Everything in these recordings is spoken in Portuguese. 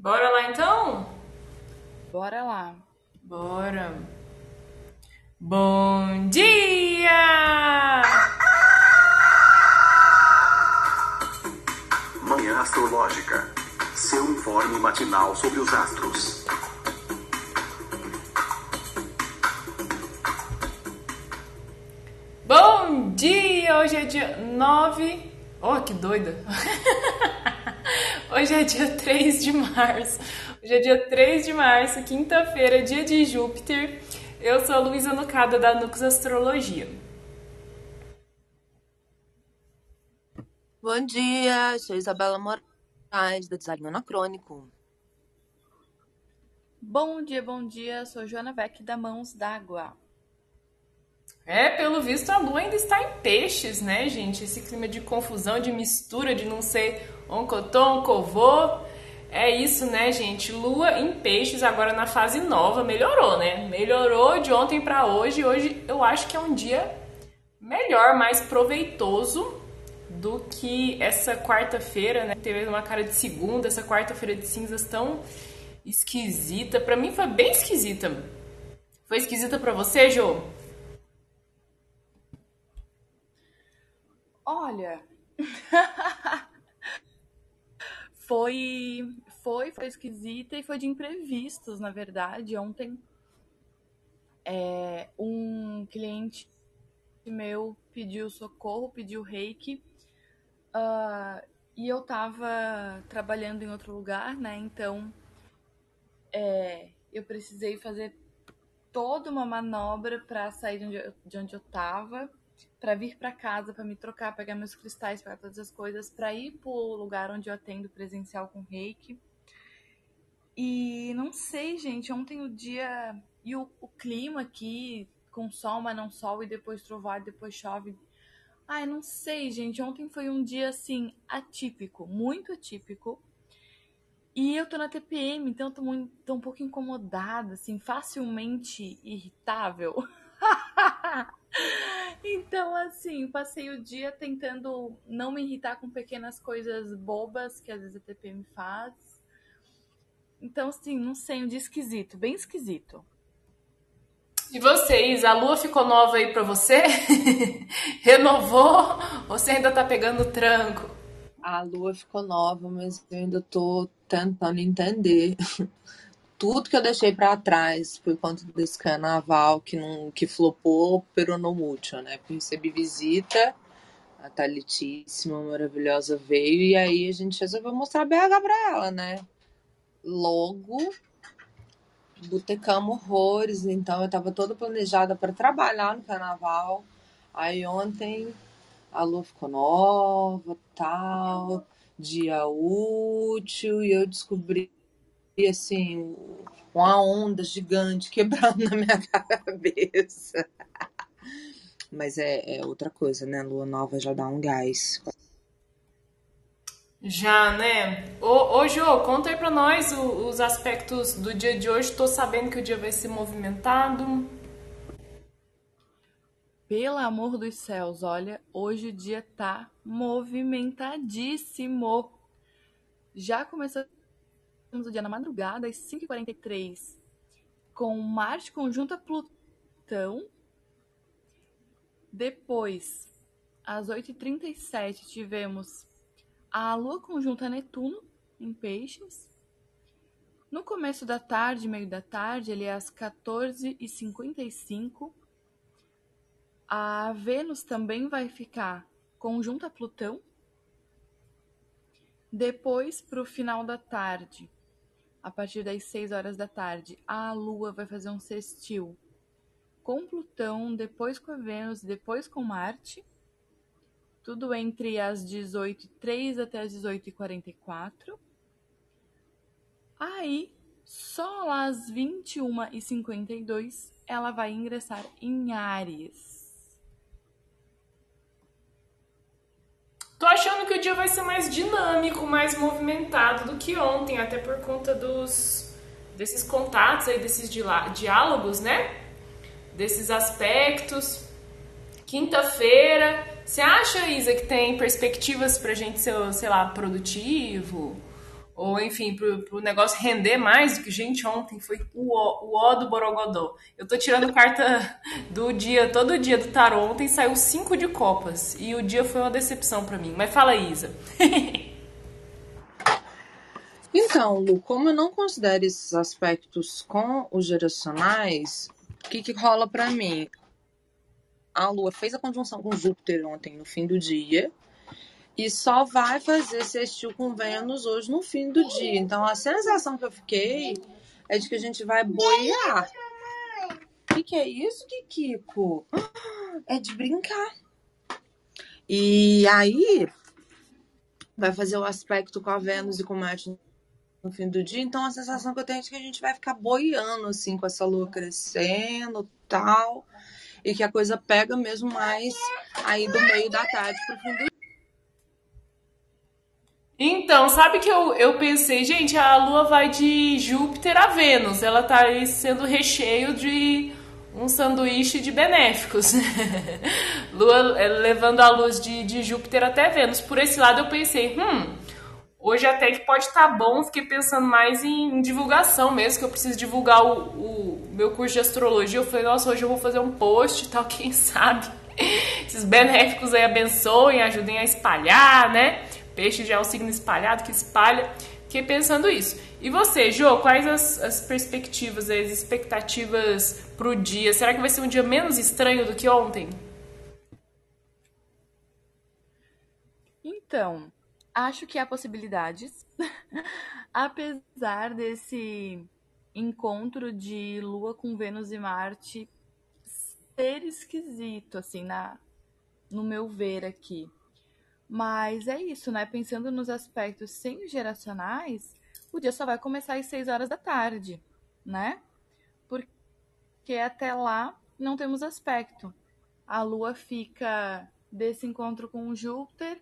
Bora lá então? Bora lá. Bora. Bom dia! Manhã Astrológica. Seu informe matinal sobre os astros. Bom dia! Hoje é dia 9. Oh, que doida! Hoje é dia 3 de março. Hoje é dia 3 de março, quinta-feira, dia de Júpiter. Eu sou a Luísa Nucada da Nux Astrologia. Bom dia, sou Isabela Moraes, do Design Anacrônico. Bom dia, bom dia. Sou Joana Beck da Mãos d'Água. É, pelo visto a lua ainda está em peixes, né, gente? Esse clima de confusão, de mistura, de não sei onde eu tô, onde eu vou. É isso, né, gente? Lua em peixes agora na fase nova. Melhorou, né? Melhorou de ontem para hoje. Hoje eu acho que é um dia melhor, mais proveitoso do que essa quarta-feira, né? Teve uma cara de segunda, essa quarta-feira de cinzas tão esquisita. Para mim foi bem esquisita. Foi esquisita para você, Jô? Olha, foi, foi, foi esquisita e foi de imprevistos, na verdade. Ontem, é, um cliente meu pediu socorro, pediu reiki, uh, e eu tava trabalhando em outro lugar, né? Então, é, eu precisei fazer toda uma manobra para sair de onde eu, de onde eu tava para vir para casa, para me trocar, pegar meus cristais, pegar todas as coisas, para ir pro lugar onde eu atendo presencial com reiki. E não sei, gente, ontem o dia e o, o clima aqui, com sol, mas não sol, e depois trovoada, depois chove. Ai, não sei, gente. Ontem foi um dia assim atípico, muito atípico. E eu tô na TPM, então tô, muito, tô um pouco incomodada, assim, facilmente irritável. Então, assim, passei o dia tentando não me irritar com pequenas coisas bobas que às vezes a TPM faz. Então, assim, não sei, um dia esquisito, bem esquisito. E vocês, a lua ficou nova aí pra você? Renovou? Ou você ainda tá pegando tranco? A lua ficou nova, mas eu ainda tô tentando entender tudo que eu deixei para trás por conta desse carnaval que não que flopou pero no mucho, né? Porque recebi visita, a Thalitíssima, maravilhosa veio e aí a gente resolveu mostrar BH para ela, né? Logo botecamos horrores, então eu tava toda planejada para trabalhar no carnaval. Aí ontem a lua ficou nova, tal, dia útil e eu descobri assim, uma onda gigante quebrando na minha cabeça. Mas é, é outra coisa, né? Lua nova já dá um gás. Já, né? Ô, ô Jô, conta aí pra nós os, os aspectos do dia de hoje. Tô sabendo que o dia vai ser movimentado. Pelo amor dos céus, olha, hoje o dia tá movimentadíssimo. Já começou o dia na madrugada, às 5h43, com Marte conjunto a Plutão. Depois, às 8h37, tivemos a Lua conjunta Netuno, em Peixes. No começo da tarde, meio da tarde, ali às 14h55, a Vênus também vai ficar conjunta Plutão. Depois, para o final da tarde, a partir das 6 horas da tarde, a Lua vai fazer um sextil com Plutão, depois com a Vênus, depois com Marte. Tudo entre as 18h03 até as 18h44. Aí, só às 21h52, ela vai ingressar em Ares. Tô achando que o dia vai ser mais dinâmico, mais movimentado do que ontem, até por conta dos desses contatos aí, desses diálogos, né? Desses aspectos. Quinta-feira, você acha, Isa, que tem perspectivas pra gente ser, sei lá, produtivo? Ou enfim, pro, pro negócio render mais do que, gente, ontem foi o o ó do Borogodó. Eu tô tirando carta do dia, todo dia do tarô. Ontem saiu cinco de copas e o dia foi uma decepção para mim. Mas fala, Isa. Então, Lu, como eu não considero esses aspectos com os geracionais, o que, que rola para mim? A Lua fez a conjunção com Júpiter ontem no fim do dia, e só vai fazer sextil com Vênus hoje no fim do dia. Então a sensação que eu fiquei é de que a gente vai boiar. O que, que é isso, Kiko? É de brincar. E aí vai fazer o aspecto com a Vênus e com Marte no fim do dia. Então a sensação que eu tenho é de que a gente vai ficar boiando assim com essa lua crescendo, tal, e que a coisa pega mesmo mais aí do meio da tarde pro fim do então, sabe que eu, eu pensei, gente, a Lua vai de Júpiter a Vênus. Ela tá aí sendo recheio de um sanduíche de benéficos. Lua é, levando a luz de, de Júpiter até Vênus. Por esse lado eu pensei, hum, hoje até que pode estar tá bom. Fiquei pensando mais em, em, divulgação mesmo, que eu preciso divulgar o, o, meu curso de astrologia. Eu falei, nossa, hoje eu vou fazer um post e tal, quem sabe. Esses benéficos aí abençoem, ajudem a espalhar, né? Peixe já é um signo espalhado que espalha. Fiquei pensando isso. E você, Jô, quais as, as perspectivas, as expectativas pro dia? Será que vai ser um dia menos estranho do que ontem? Então, acho que há possibilidades. Apesar desse encontro de Lua com Vênus e Marte ser esquisito, assim, na, no meu ver aqui. Mas é isso, né? Pensando nos aspectos sem geracionais, o dia só vai começar às 6 horas da tarde, né? Porque até lá não temos aspecto. A Lua fica desse encontro com Júpiter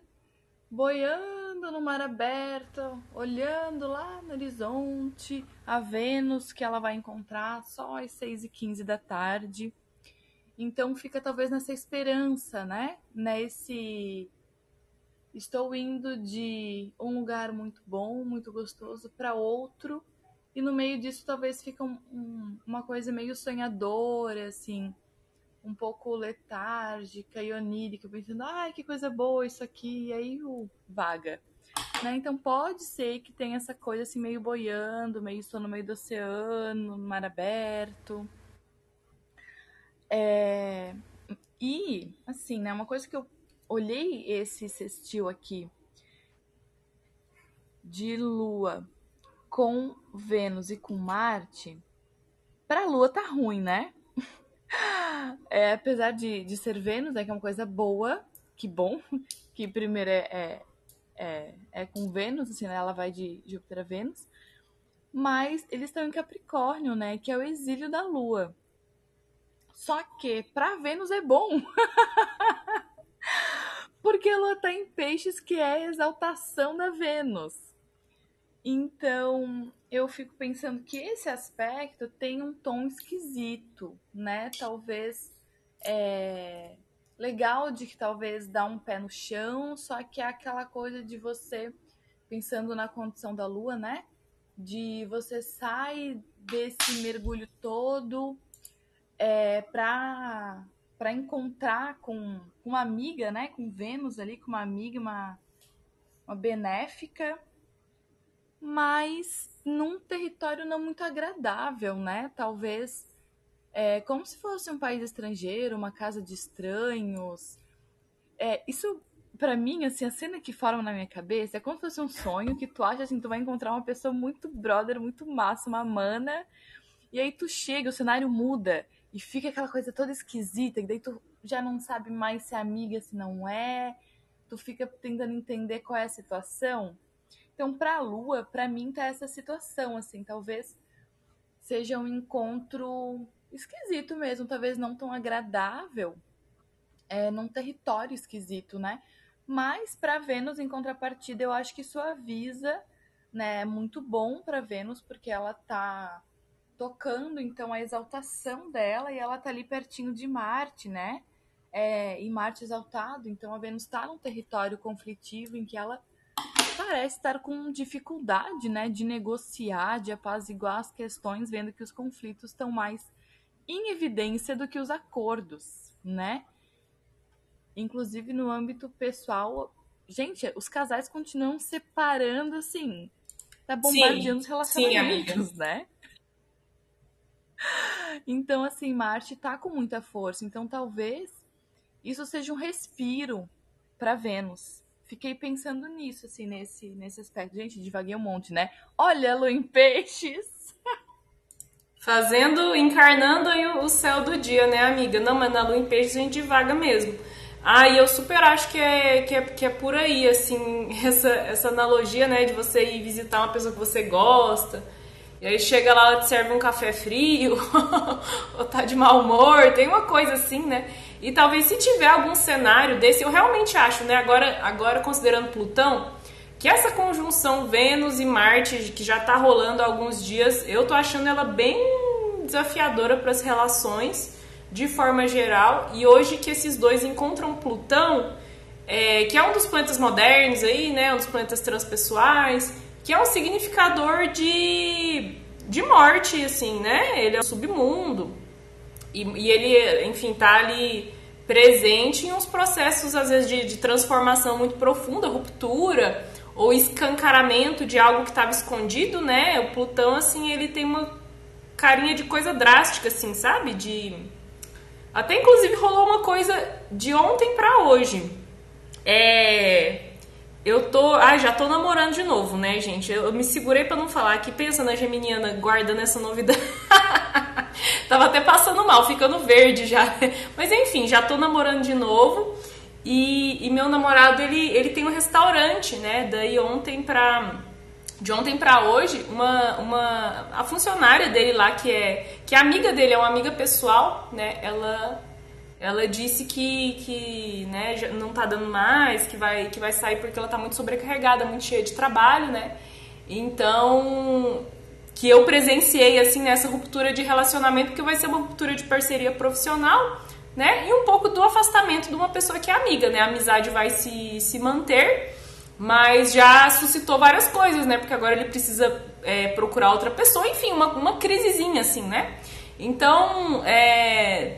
boiando no mar aberto, olhando lá no horizonte, a Vênus que ela vai encontrar só às 6 e 15 da tarde. Então fica talvez nessa esperança, né? Nesse estou indo de um lugar muito bom, muito gostoso, para outro, e no meio disso talvez fica um, um, uma coisa meio sonhadora, assim, um pouco letárgica e onírica, pensando, ai, que coisa boa isso aqui, e aí o vaga. Né? Então pode ser que tenha essa coisa assim meio boiando, meio estou no meio do oceano, no mar aberto. É... E, assim, né, uma coisa que eu olhei esse sextil aqui de Lua com Vênus e com Marte, para a Lua tá ruim, né? É, apesar de, de ser Vênus, é que é uma coisa boa, que bom, que primeiro é, é, é, é com Vênus, assim, né? ela vai de Júpiter a Vênus, mas eles estão em Capricórnio, né? Que é o exílio da Lua. Só que para Vênus é bom. Porque a Lua está em peixes, que é a exaltação da Vênus. Então, eu fico pensando que esse aspecto tem um tom esquisito, né? Talvez é legal de que talvez dá um pé no chão, só que é aquela coisa de você pensando na condição da lua, né? De você sai desse mergulho todo é, para para encontrar com uma amiga, né, com Vênus ali, com uma amiga, uma, uma benéfica, mas num território não muito agradável, né? Talvez é, como se fosse um país estrangeiro, uma casa de estranhos. É, isso, para mim, assim, a cena que forma na minha cabeça é como se fosse um sonho que tu acha assim, tu vai encontrar uma pessoa muito brother, muito massa, uma mana, e aí tu chega, o cenário muda e fica aquela coisa toda esquisita, e daí tu já não sabe mais se é amiga, se não é. Tu fica tentando entender qual é a situação. Então, pra Lua, pra mim tá essa situação, assim, talvez seja um encontro esquisito mesmo, talvez não tão agradável, é, num território esquisito, né? Mas para Vênus, em contrapartida, eu acho que isso avisa, né? É muito bom para Vênus, porque ela tá tocando então a exaltação dela e ela tá ali pertinho de Marte, né? É, e Marte exaltado, então a Vênus está num território conflitivo em que ela parece estar com dificuldade, né, de negociar, de apaziguar as questões, vendo que os conflitos estão mais em evidência do que os acordos, né? Inclusive no âmbito pessoal, gente, os casais continuam separando assim, tá bombardeando sim, os relacionamentos, sim, né? Então, assim, Marte tá com muita força. Então, talvez isso seja um respiro para Vênus. Fiquei pensando nisso, assim, nesse, nesse aspecto. Gente, devaguei um monte, né? Olha, Lua em Peixes! Fazendo, encarnando aí o céu do dia, né, amiga? Não, mas na Lua em Peixes a gente divaga mesmo. Ah, e eu super acho que é, que é, que é por aí, assim, essa, essa analogia, né, de você ir visitar uma pessoa que você gosta, e aí chega lá, ela te serve um café frio, ou tá de mau humor, tem uma coisa assim, né? E talvez se tiver algum cenário desse, eu realmente acho, né, agora, agora considerando Plutão, que essa conjunção Vênus e Marte, que já tá rolando há alguns dias, eu tô achando ela bem desafiadora para as relações, de forma geral, e hoje que esses dois encontram Plutão, é, que é um dos planetas modernos aí, né, um dos planetas transpessoais, que é um significador de, de morte, assim, né, ele é o submundo, e, e ele, enfim, tá ali presente em uns processos, às vezes, de, de transformação muito profunda, ruptura, ou escancaramento de algo que estava escondido, né, o Plutão, assim, ele tem uma carinha de coisa drástica, assim, sabe, de até inclusive rolou uma coisa de ontem para hoje. É. Eu tô. Ah, já tô namorando de novo, né, gente? Eu, eu me segurei para não falar aqui, pensa na Geminiana guardando essa novidade. Tava até passando mal, ficando verde já. Mas enfim, já tô namorando de novo. E, e meu namorado, ele, ele tem um restaurante, né? Daí ontem pra de ontem para hoje, uma, uma a funcionária dele lá que é que é amiga dele, é uma amiga pessoal, né? Ela ela disse que, que né, não tá dando mais, que vai que vai sair porque ela tá muito sobrecarregada, muito cheia de trabalho, né? Então, que eu presenciei assim nessa ruptura de relacionamento, que vai ser uma ruptura de parceria profissional, né? E um pouco do afastamento de uma pessoa que é amiga, né? A amizade vai se, se manter, mas já suscitou várias coisas, né? Porque agora ele precisa é, procurar outra pessoa, enfim, uma, uma crisezinha assim, né? Então, é,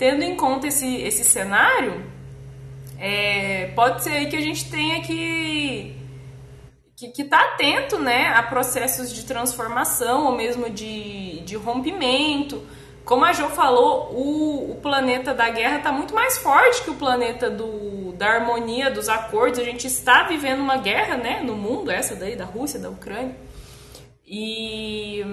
tendo em conta esse, esse cenário, é, pode ser que a gente tenha que que está atento né, a processos de transformação ou mesmo de, de rompimento. Como a Jo falou, o, o planeta da guerra está muito mais forte que o planeta do, da harmonia, dos acordos. A gente está vivendo uma guerra né, no mundo, essa daí da Rússia, da Ucrânia. E,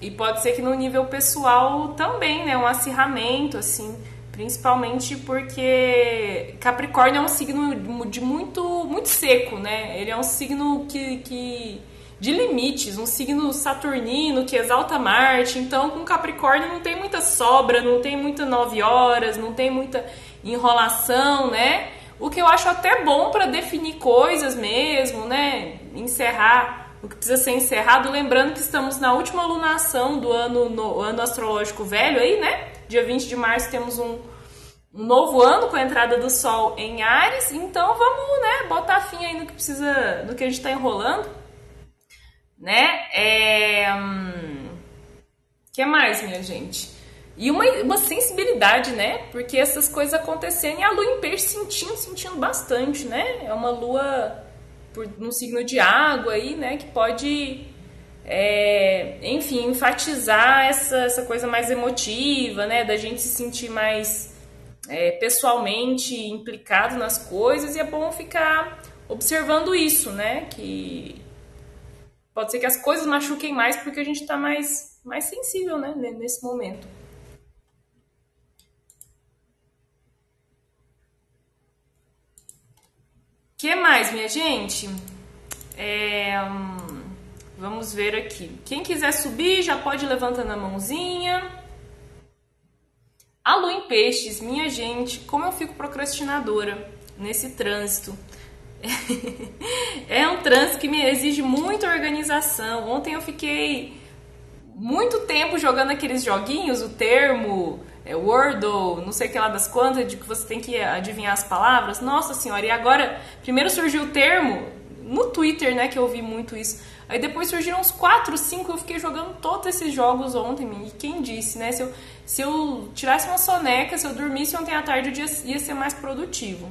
e pode ser que no nível pessoal também, né, um acirramento, assim, principalmente porque Capricórnio é um signo de muito, muito seco, né? Ele é um signo que, que de limites, um signo saturnino que exalta Marte. Então, com Capricórnio não tem muita sobra, não tem muita nove horas, não tem muita enrolação, né? O que eu acho até bom para definir coisas mesmo, né? Encerrar o que precisa ser encerrado. Lembrando que estamos na última lunação do ano, no, ano astrológico velho aí, né? Dia 20 de março temos um, um novo ano com a entrada do Sol em Ares. Então vamos, né? Botar fim aí no que precisa, no que a gente está enrolando né? É... Hum, que mais, minha gente? E uma, uma sensibilidade, né? Porque essas coisas acontecendo e a lua em peixe sentindo, sentindo bastante, né? É uma lua por, no signo de água aí, né? Que pode, é, enfim, enfatizar essa, essa coisa mais emotiva, né? Da gente se sentir mais é, pessoalmente implicado nas coisas e é bom ficar observando isso, né? Que pode ser que as coisas machuquem mais porque a gente está mais, mais sensível, né, nesse momento. Que mais, minha gente? É, hum, vamos ver aqui. Quem quiser subir já pode levantando a mãozinha. A em peixes, minha gente, como eu fico procrastinadora nesse trânsito. é um trânsito que me exige muita organização. Ontem eu fiquei muito tempo jogando aqueles joguinhos, o termo, é, Wordle, não sei que lá das quantas, de que você tem que adivinhar as palavras. Nossa senhora, e agora, primeiro surgiu o termo, no Twitter, né, que eu vi muito isso. Aí depois surgiram uns 4, 5, eu fiquei jogando todos esses jogos ontem, e quem disse, né? Se eu, se eu tirasse uma soneca, se eu dormisse ontem à tarde, o dia ia ser mais produtivo.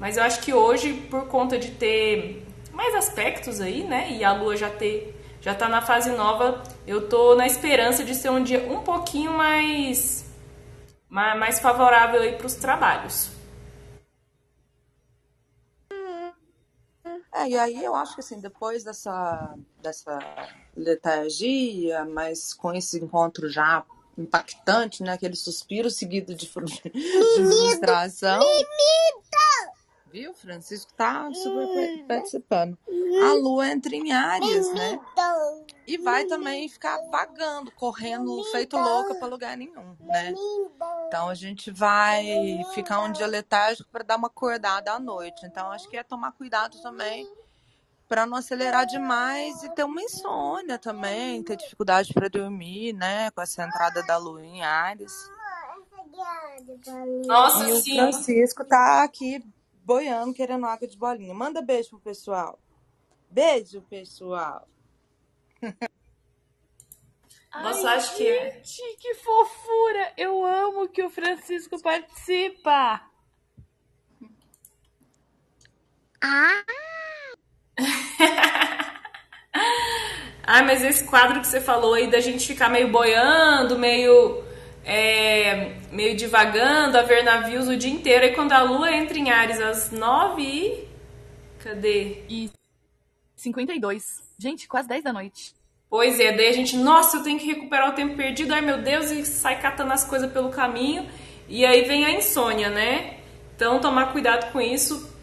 Mas eu acho que hoje, por conta de ter mais aspectos aí, né? E a lua já ter já tá na fase nova, eu tô na esperança de ser um dia um pouquinho mais mais favorável aí para os trabalhos. É, e aí eu acho que assim, depois dessa, dessa letargia, mas com esse encontro já impactante, né? Aquele suspiro seguido de, de frustração. Viu? Francisco tá super participando. A lua entra em áreas, né? E vai também ficar vagando, correndo feito louca para lugar nenhum, né? Então a gente vai ficar um dia letárgico para dar uma acordada à noite. Então acho que é tomar cuidado também para não acelerar demais e ter uma insônia também, ter dificuldade para dormir, né? Com essa entrada da lua em Ares. Nossa, e sim. o Francisco tá aqui boiando, querendo água de bolinha. Manda beijo pro pessoal. Beijo, pessoal. Nossa, Ai, acho que é. Gente, que fofura! Eu amo que o Francisco participa. Ah! Ai, mas esse quadro que você falou aí da gente ficar meio boiando, meio é, meio divagando, a ver navios o dia inteiro. E quando a lua entra em Ares às 9 e. Cadê? E 52. Gente, quase 10 da noite. Pois é, daí a gente, nossa, eu tenho que recuperar o tempo perdido, ai meu Deus, e sai catando as coisas pelo caminho. E aí vem a insônia, né? Então tomar cuidado com isso,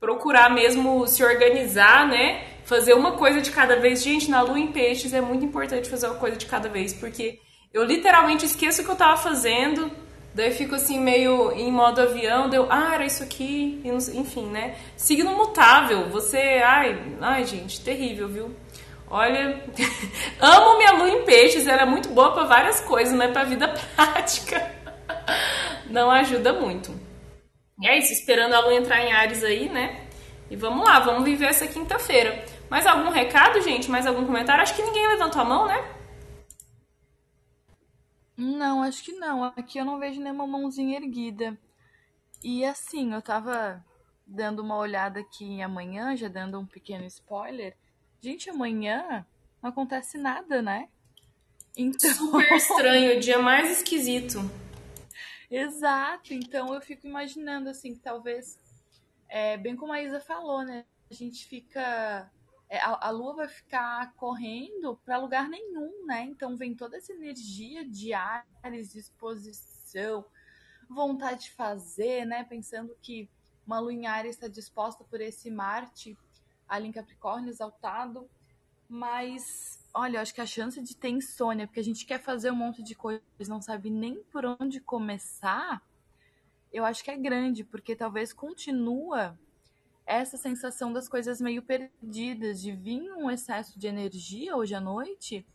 procurar mesmo se organizar, né? Fazer uma coisa de cada vez. Gente, na lua em peixes é muito importante fazer uma coisa de cada vez, porque eu literalmente esqueço o que eu tava fazendo, daí fico assim meio em modo avião, deu, ah, era isso aqui, enfim, né? Signo mutável, você, ai, ai, gente, terrível, viu? Olha, amo minha lua em peixes, ela é muito boa para várias coisas, mas para vida prática não ajuda muito. E é isso, esperando a lua entrar em Ares aí, né? E vamos lá, vamos viver essa quinta-feira. Mais algum recado, gente? Mais algum comentário? Acho que ninguém levantou a mão, né? Não, acho que não. Aqui eu não vejo nenhuma mãozinha erguida. E assim, eu tava dando uma olhada aqui amanhã, já dando um pequeno spoiler. Gente, amanhã não acontece nada, né? Então... Super estranho, o dia mais esquisito. Exato, então eu fico imaginando assim, que talvez, é, bem como a Isa falou, né? A gente fica é, a, a lua vai ficar correndo para lugar nenhum, né? Então vem toda essa energia de Ares, disposição, vontade de fazer, né? Pensando que uma lua em Ares está disposta por esse Marte ali em Capricórnio exaltado, mas olha, eu acho que a chance de ter insônia, porque a gente quer fazer um monte de coisas, não sabe nem por onde começar, eu acho que é grande, porque talvez continua essa sensação das coisas meio perdidas, de vir um excesso de energia hoje à noite,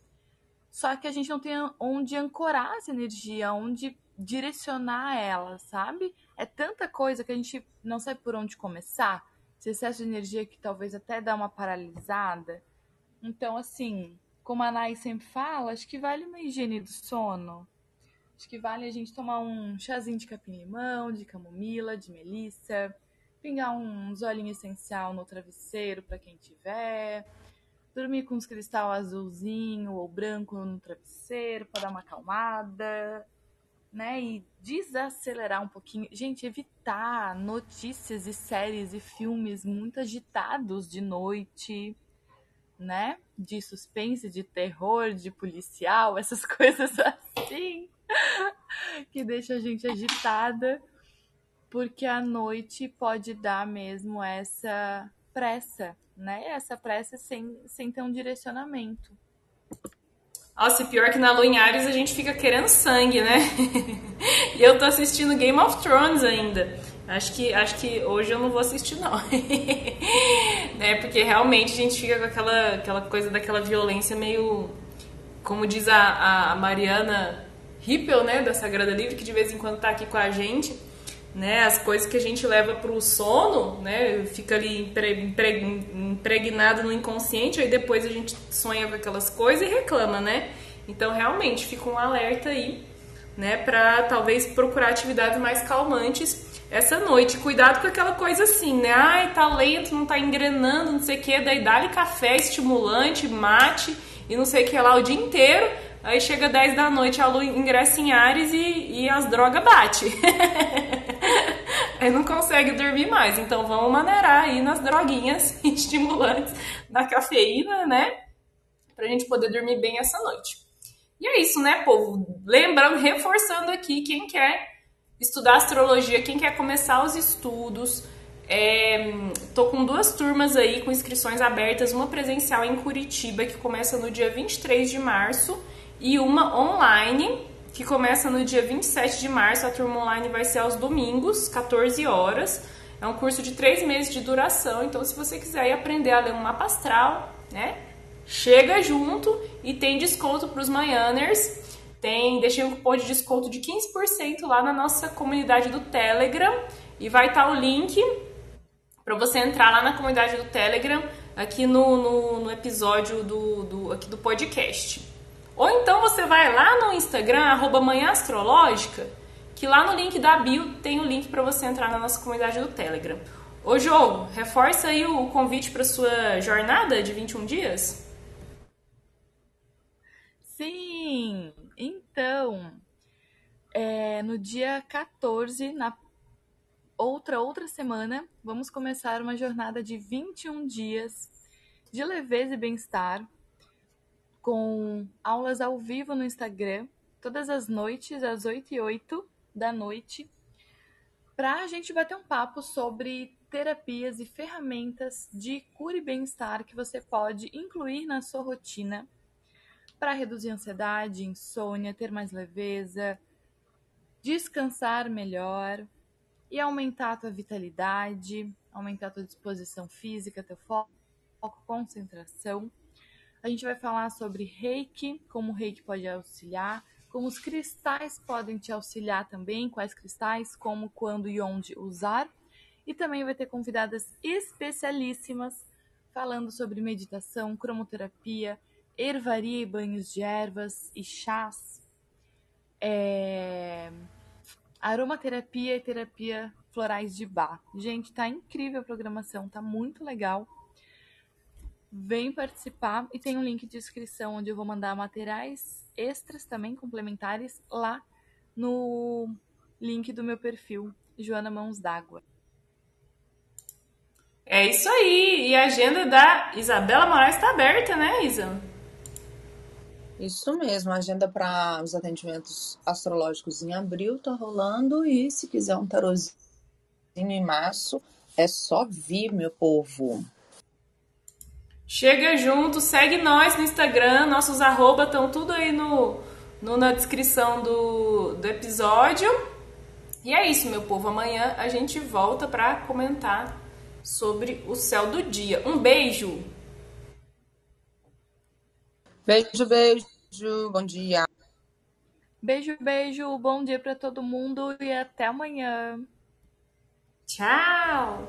só que a gente não tem onde ancorar essa energia, onde direcionar ela, sabe? É tanta coisa que a gente não sabe por onde começar. Esse excesso de energia que talvez até dá uma paralisada. Então, assim, como a Nai sempre fala, acho que vale uma higiene do sono. Acho que vale a gente tomar um chazinho de capim-limão, de camomila, de melissa pingar um olhinhos essencial no travesseiro para quem tiver, dormir com uns cristal azulzinho ou branco no travesseiro para dar uma acalmada, né? E desacelerar um pouquinho. Gente, evitar notícias e séries e filmes muito agitados de noite, né? De suspense, de terror, de policial, essas coisas assim que deixa a gente agitada porque a noite pode dar mesmo essa pressa, né? Essa pressa sem, sem ter um direcionamento. Nossa, e pior que na Lua em Ares a gente fica querendo sangue, né? e eu tô assistindo Game of Thrones ainda. Acho que, acho que hoje eu não vou assistir, não. né? Porque realmente a gente fica com aquela, aquela coisa daquela violência meio. Como diz a, a Mariana Rippel, né? Da Sagrada Livre, que de vez em quando tá aqui com a gente né? As coisas que a gente leva para o sono, né? Fica ali impregnado no inconsciente, aí depois a gente sonha com aquelas coisas e reclama, né? Então, realmente, fica um alerta aí, né? Para talvez procurar atividades mais calmantes essa noite. Cuidado com aquela coisa assim, né? Ai, tá lento, não tá engrenando, não sei o que, daí dá-lhe café estimulante, mate e não sei o que lá o dia inteiro. Aí chega 10 da noite, a lua ingressa em Ares e, e as drogas bate. aí não consegue dormir mais. Então vamos maneirar aí nas droguinhas estimulantes da cafeína, né? Pra gente poder dormir bem essa noite. E é isso, né, povo? Lembrando, reforçando aqui, quem quer estudar astrologia, quem quer começar os estudos, é, tô com duas turmas aí com inscrições abertas, uma presencial em Curitiba, que começa no dia 23 de março, e uma online, que começa no dia 27 de março. A turma online vai ser aos domingos, 14 horas. É um curso de três meses de duração, então se você quiser aprender a ler um mapa astral, né? Chega junto e tem desconto para os Manhãers. Tem, deixei um cupom de desconto de 15% lá na nossa comunidade do Telegram e vai estar tá o link para você entrar lá na comunidade do Telegram aqui no, no, no episódio do, do, aqui do podcast. Ou então você vai lá no Instagram, arroba Manhã Astrológica, que lá no link da bio tem o link para você entrar na nossa comunidade do Telegram. Ô Jogo, reforça aí o convite para sua jornada de 21 dias? Sim! Então, é, no dia 14, na outra outra semana, vamos começar uma jornada de 21 dias de leveza e bem-estar com aulas ao vivo no Instagram, todas as noites, às 8 e 8 da noite, para a gente bater um papo sobre terapias e ferramentas de cura e bem-estar que você pode incluir na sua rotina para reduzir ansiedade, insônia, ter mais leveza, descansar melhor e aumentar a tua vitalidade, aumentar a tua disposição física, teu foco, concentração a gente vai falar sobre reiki, como o reiki pode auxiliar, como os cristais podem te auxiliar também, quais cristais, como, quando e onde usar. E também vai ter convidadas especialíssimas falando sobre meditação, cromoterapia, ervaria e banhos de ervas e chás, é... aromaterapia e terapia florais de bar. Gente, tá incrível a programação, tá muito legal. Vem participar e tem um link de inscrição onde eu vou mandar materiais extras também complementares lá no link do meu perfil Joana Mãos d'Água. É isso aí. E a agenda da Isabela Moraes está aberta, né, Isa? Isso mesmo, a agenda para os atendimentos astrológicos em abril tá rolando e se quiser um tarozinho em março, é só vir, meu povo. Chega junto, segue nós no Instagram, nossos arroba estão tudo aí no, no, na descrição do, do episódio. E é isso, meu povo. Amanhã a gente volta para comentar sobre o céu do dia. Um beijo! Beijo, beijo. Bom dia. Beijo, beijo. Bom dia para todo mundo e até amanhã. Tchau!